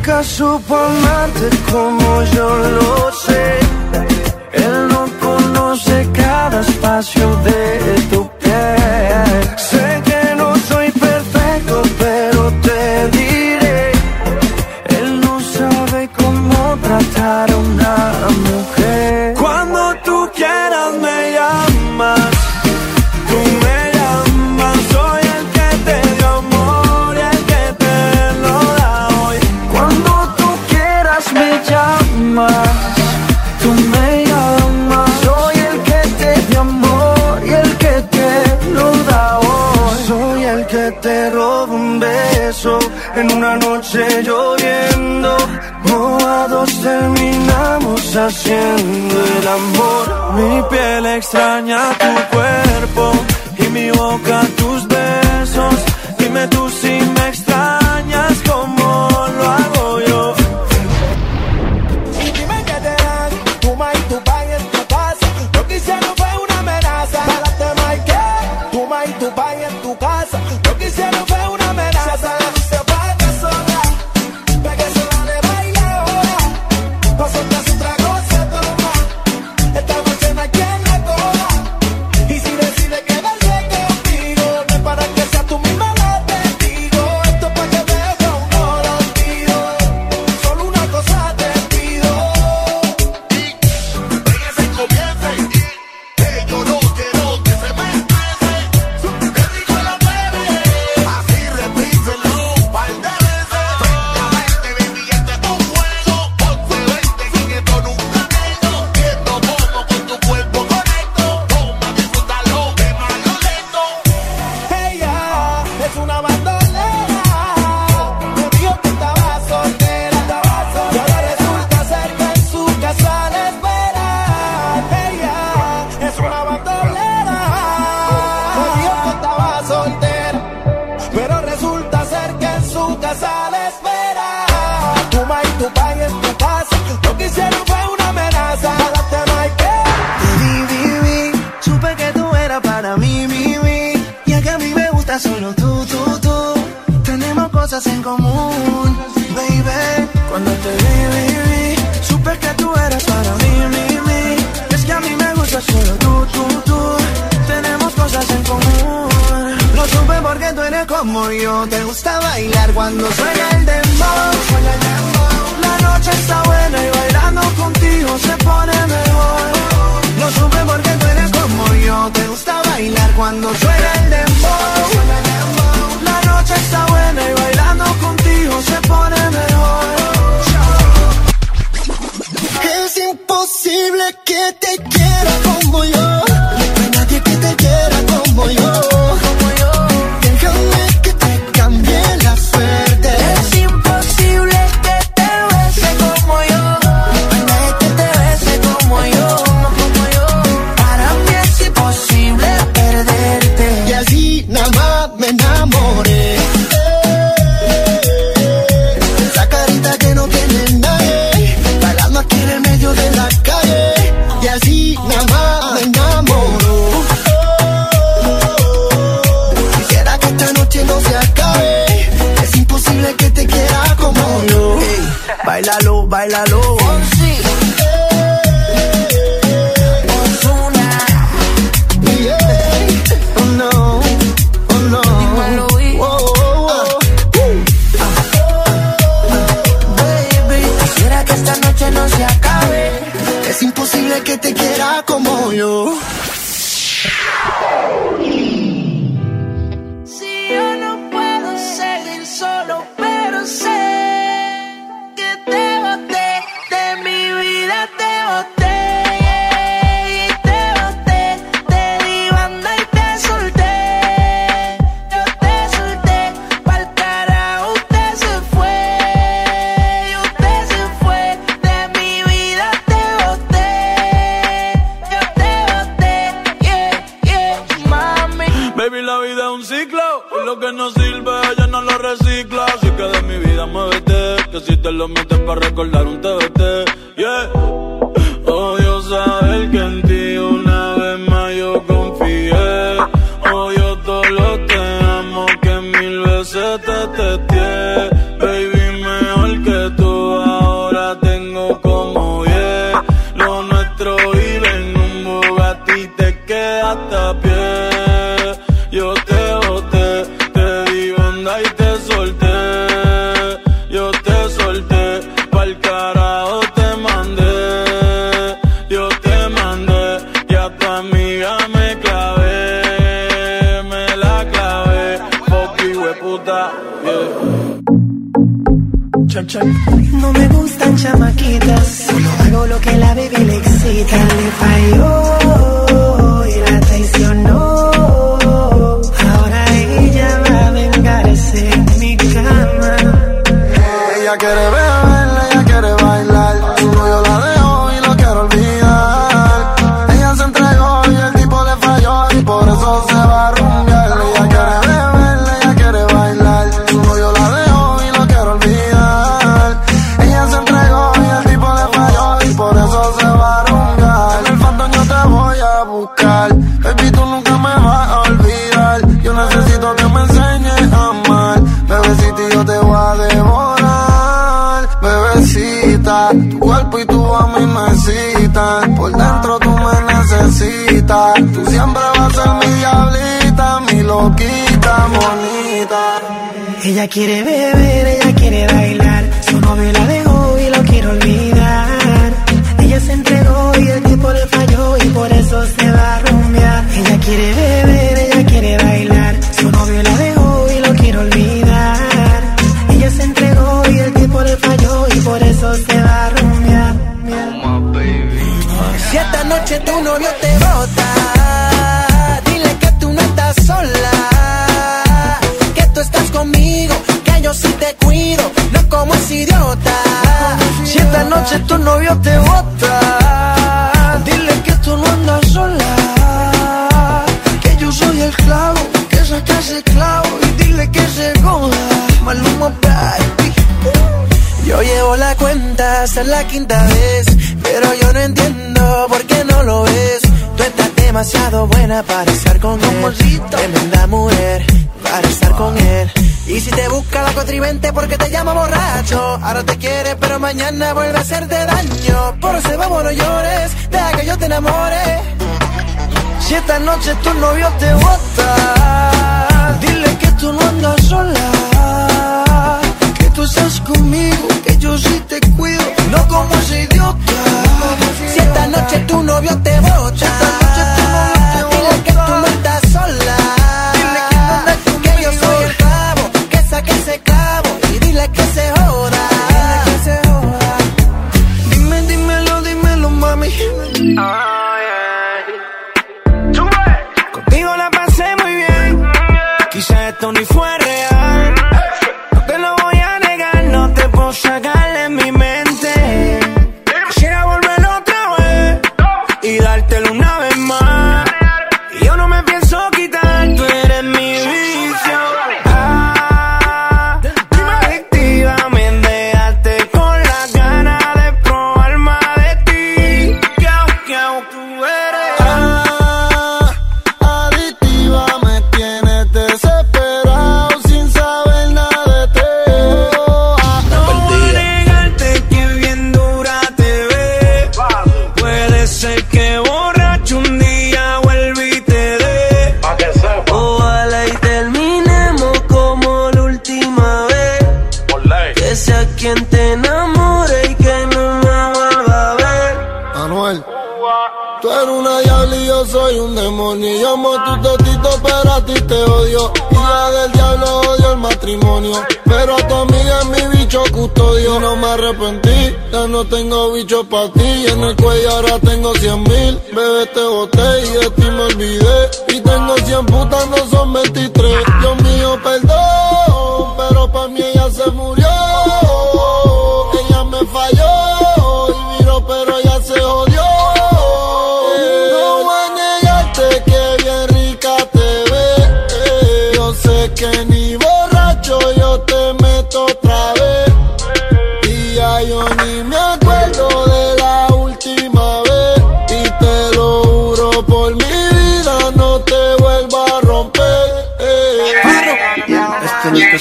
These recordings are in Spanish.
Nunca supo amarte como yo lo sé. Él no conoce cada espacio de tu piel. Sé que no soy perfecto, pero te diré. Él no sabe cómo tratar a una mujer. Cuando tú quieras extraña tu Tu ma y tu casa. Lo que hicieron fue una amenaza. Ahora te vi, vi, supe que tú eras para mí, mi, mi. Y es que a mí me gusta solo tú, tú, tú. Tenemos cosas en común, baby. Cuando te vi, vi, vi, supe que tú eras para mí, mi, mi. Es que a mí me gusta solo tú, tú, tú. Tenemos cosas en común. Lo supe porque tú eres como yo. Te gusta bailar cuando suena pone mejor. Lo supe porque tú eres como yo. Te gusta bailar cuando suena el dembow. La noche está buena y bailando contigo se pone mejor. Es imposible que te quiera Es imposible que te quiera como yo. Te lo metes para recordar un TBT. Yeah. Ella quiere beber, ella quiere bailar. Su novio la dejó y lo quiere olvidar. Ella se entregó y el tipo le falló y por eso se va a rumbear. Ella quiere beber, ella quiere bailar. Su novio la dejó y lo quiere olvidar. Ella se entregó y el tipo le falló y por eso se va a rumbear. Si esta noche tu novio te Si esta tu novio te bota, dile que tú no andas sola. Que yo soy el clavo, que saca ese clavo y dile que se joda. Maluma, baby. Yo llevo la cuenta hasta la quinta vez, pero yo no entiendo por qué no lo ves. Tú estás demasiado buena para estar con él, tremenda mujer para estar con él. Y si te busca la contribente porque te llama borracho, ahora te quiere pero mañana vuelve a hacerte daño. Por ese vamos no llores, deja que yo te enamore. Si esta noche tu novio te bota, dile que tú no andas sola. Que tú estás conmigo, que yo sí te cuido, no como ese idiota. Si esta noche tu novio te bota, ya no tengo bicho para ti. En el cuello ahora tengo cien mil. Bebé, te boté y de ti me olvidé. Y tengo cien putas, no son 23. Dios mío, perdón,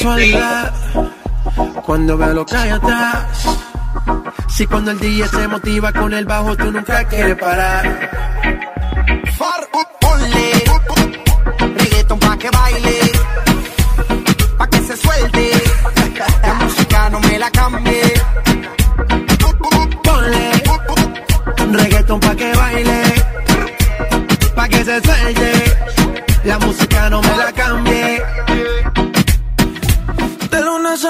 casualidad cuando veo lo que hay atrás. Si cuando el DJ se motiva con el bajo, tú nunca quieres parar. Far ponle reggaeton pa' que baile, pa' que se suelte. La música no me la cambie. Ponle reggaeton pa' que baile, pa' que se suelte. La música no me la cambie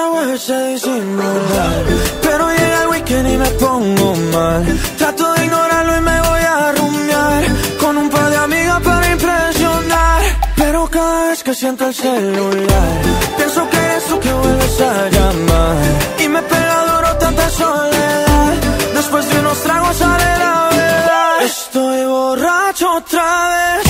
usamos disimular Pero llega el weekend y me pongo mal. Trato de ignorarlo y me voy a rumiar. Con un par de amigas para impresionar Pero cada vez que siento el celular Pienso que eres tú que vuelves a llamar. Y me pega duro tanta soledad Después de unos tragos sale la verdad. Estoy borracho otra vez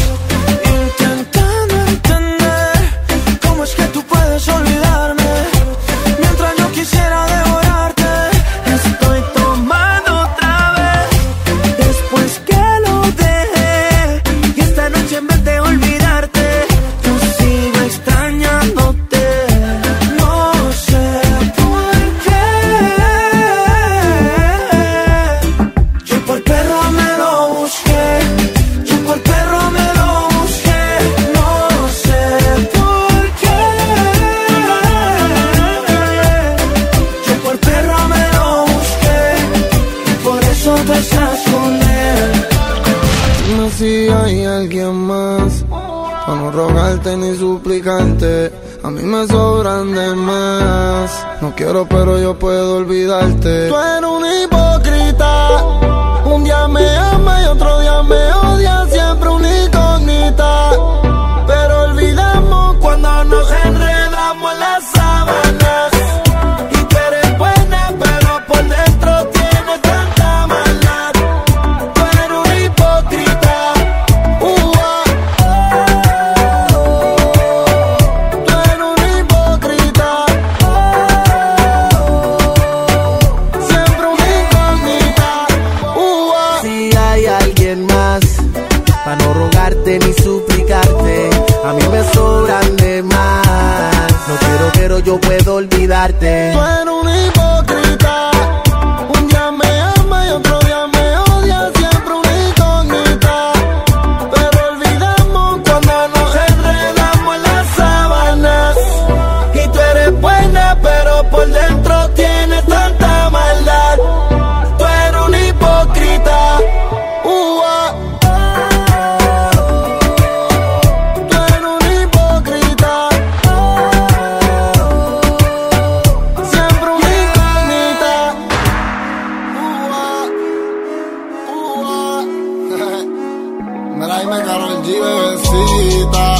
Alaime Carol G, bebecita.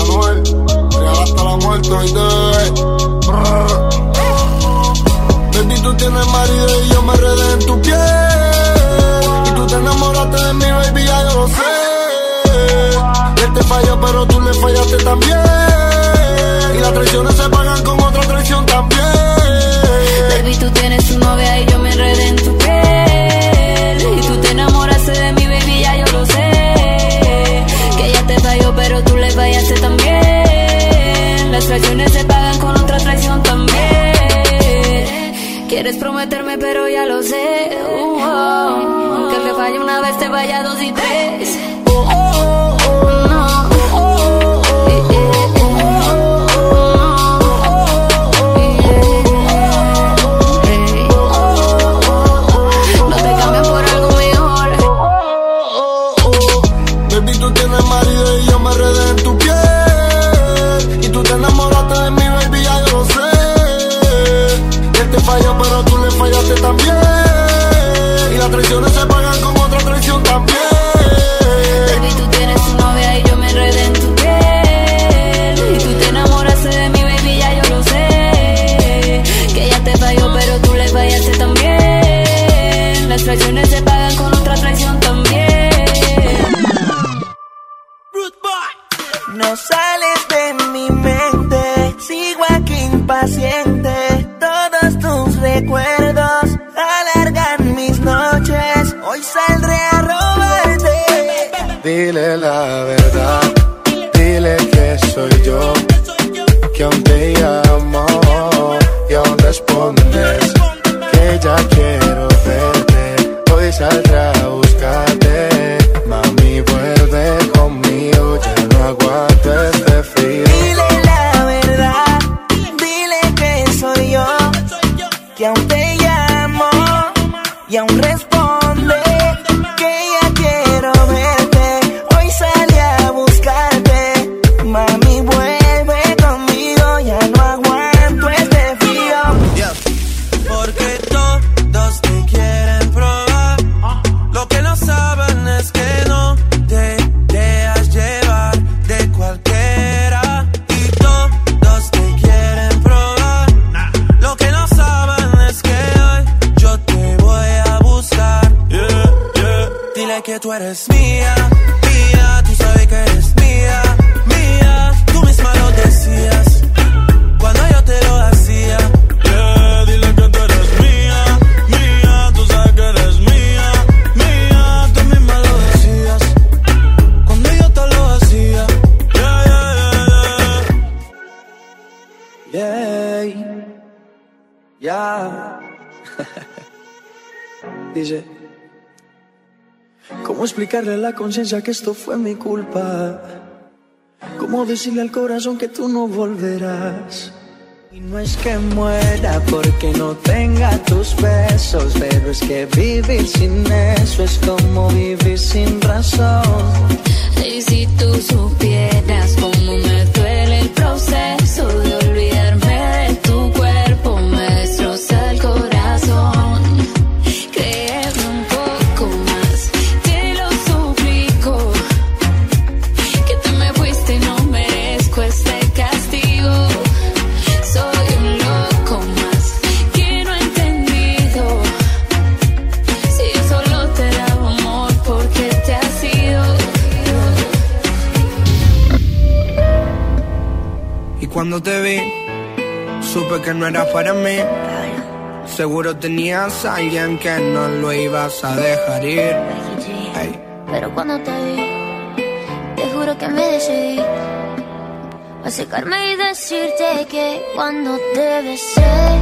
Amor, real hasta la muerte hoy te bebé. Baby, tú tienes marido y yo me redé en tu piel. Y tú te enamoraste de mi baby, ya yo lo sé. Él te falló, pero tú le fallaste también. Y las traiciones se pagan con otra traición también. traiciones se pagan con otra traición también. Quieres prometerme, pero yo que aún te llamo y aún respondes Dile que tú eres mía, mía. Tú sabes que eres mía, mía. Tú misma lo decías cuando yo te lo hacía. Yeah, dile que tú eres mía, mía, tú sabes que eres mía, mía, tú misma lo decías, cuando yo te lo hacía. Yeah, yeah, yeah, Yeah. Ya. Dice. ¿Cómo explicarle a la conciencia que esto fue mi culpa? ¿Cómo decirle al corazón que tú no volverás? Y no es que muera porque no tenga tus besos, pero es que vivir sin eso es como vivir sin razón. Y si tú supieras cómo no era para mí. Seguro tenías a alguien que no lo ibas a dejar ir. Ey. Pero cuando te vi, te juro que me decidí a secarme y decirte que cuando te besé,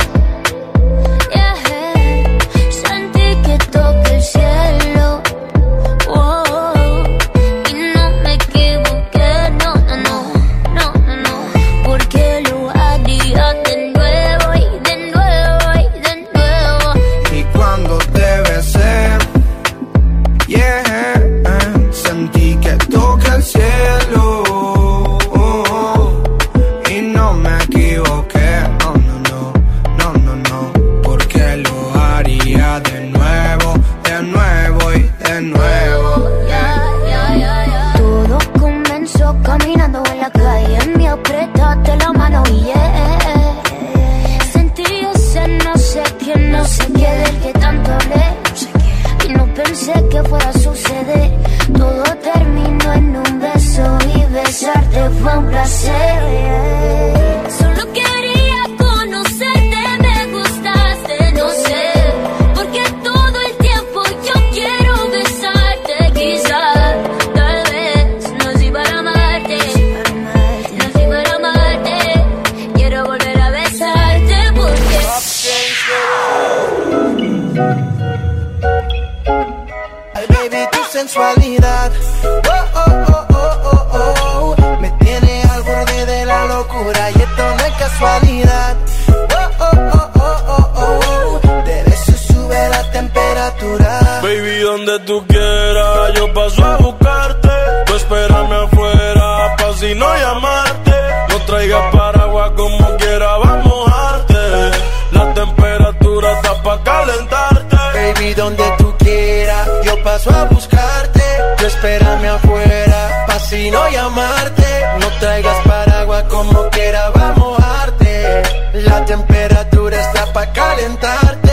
cartera va a mojarte. La temperatura está pa' calentarte.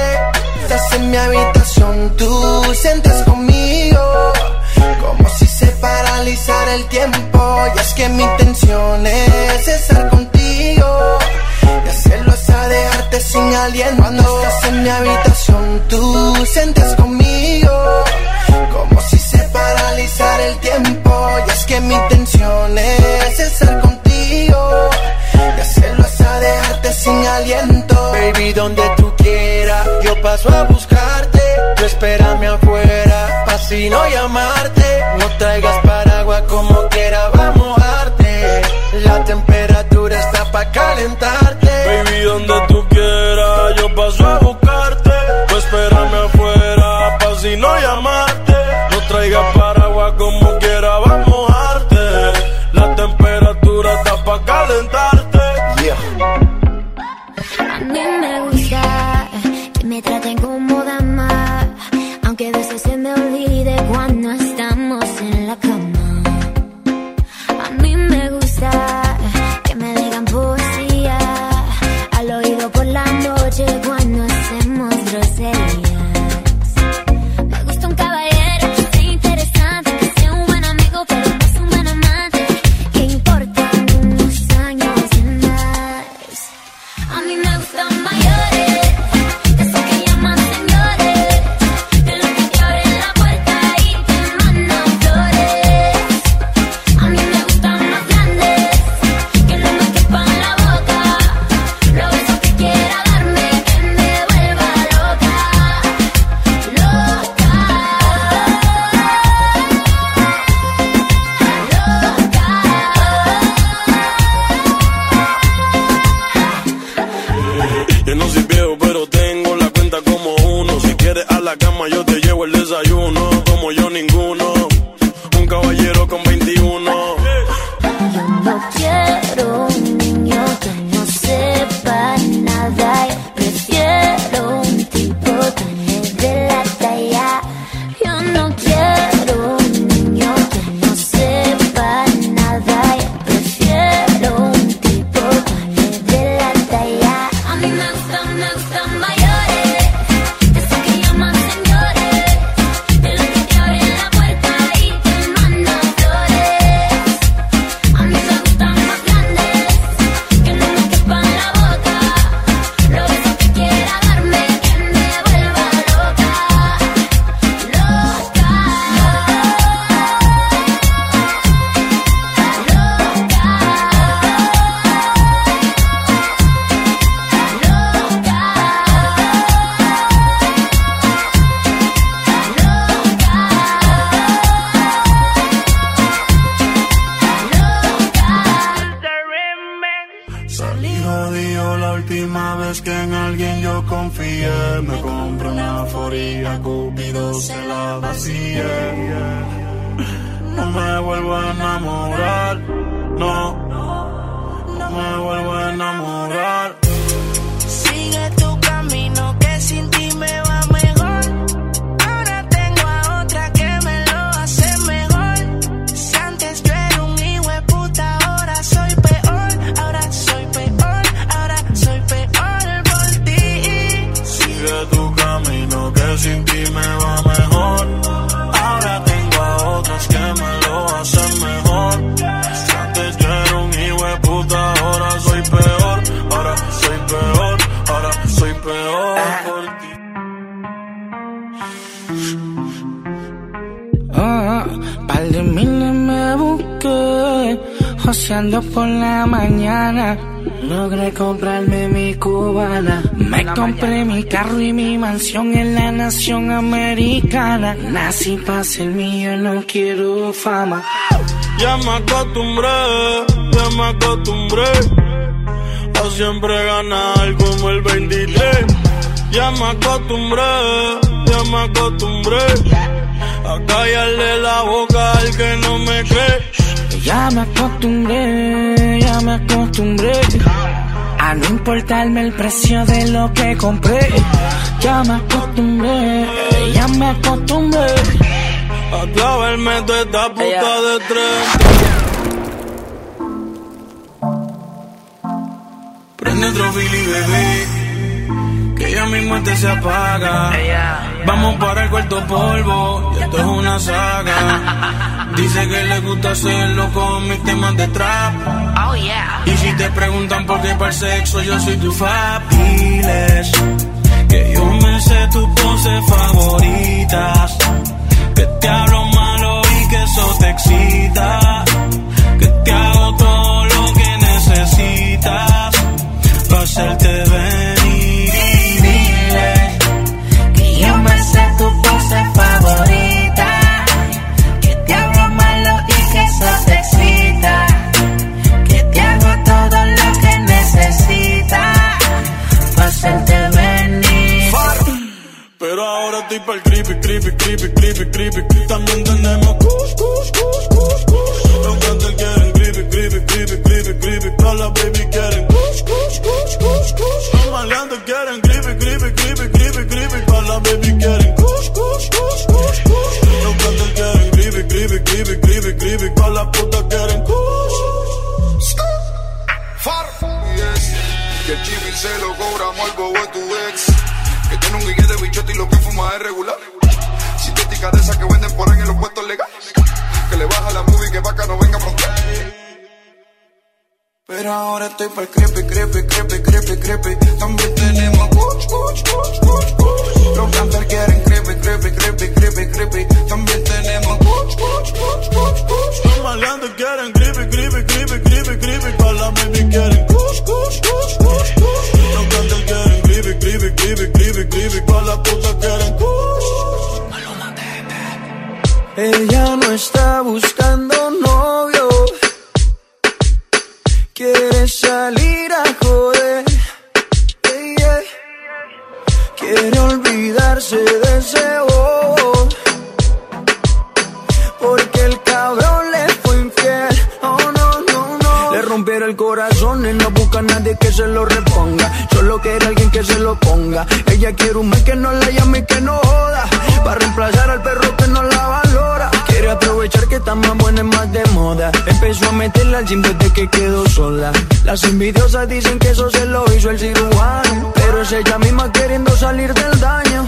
Estás en mi habitación, tú sientes conmigo. Como si se paralizara el tiempo. Y es que mi intención es estar contigo. Y hacerlo es dejarte sin aliento. Cuando estás en mi habitación, tú sientes conmigo. Como si se paralizara el tiempo. Y es que mi intención es estar contigo baby, donde tú quieras. Yo paso a buscarte, tú espérame afuera, pa' si no llamarte. No traigas paraguas como quiera, vamos a arte. La temperatura está pa' calentarte. Baby, donde tú quieras, yo paso a buscarte, tú espérame afuera, pa' si no llamarte. No traigas paraguas como temblando por la mañana. Logré comprarme mi cubana. Me compré mi carro y mi mansión en la nación americana. Nací para ser mío, no quiero fama. Ya me acostumbré, ya me acostumbré. A siempre ganar como el 23. Ya me acostumbré, ya me acostumbré. A callarle la boca al que no me cree. Ya me acostumbré, ya me acostumbré a no importarme el precio de lo que compré. Ya me acostumbré, ya me acostumbré a clavarme toda esta puta de tren. Prende otro Billy, bebé ya mismo este se apaga. Vamos para el cuarto polvo, y esto es una saga. Dice que le gusta hacerlo con mis temas de trap. Oh yeah. Y si te preguntan por qué para el sexo, yo soy tu fab. Diles que yo me sé tus poses favoritas. Que te hablo malo y que eso te excita. Creepy, creepy, creepy. También Esas que venden por ahí en los puestos legales. Que le baja la movie que vaca no venga a montar. Pero ahora estoy para el creepy, creepy, creepy, creepy, creepy. También tenemos kuch, kuch, kuch, kuch, kuch. Los campers quieren creepy, creepy, creepy, creepy, creepy. También tenemos kuch, kuch, kuch, kuch, kuch. Los maleantes quieren creepy, creepy, creepy, creepy, creepy. Todas las baby quieren kush, kush, kush, kush, kush. Los cantantes quieren creepy, creepy, creepy, creepy, creepy. Todas las putas quieren kush. Ella no está buscando novio. Quiere salir a joder. Quiere olvidarse de ese y no busca a nadie que se lo reponga. Solo quiere alguien que se lo ponga. Ella quiere un mes que no la llame y que no joda. Para reemplazar al perro que no la valora. Quiere aprovechar que está más buena y más de moda. Empezó a meterla al gym desde que quedó sola. Las envidiosas dicen que eso se lo hizo el cirujano. Pero es ella misma queriendo salir del daño.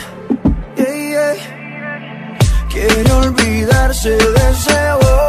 Quiere olvidarse de ese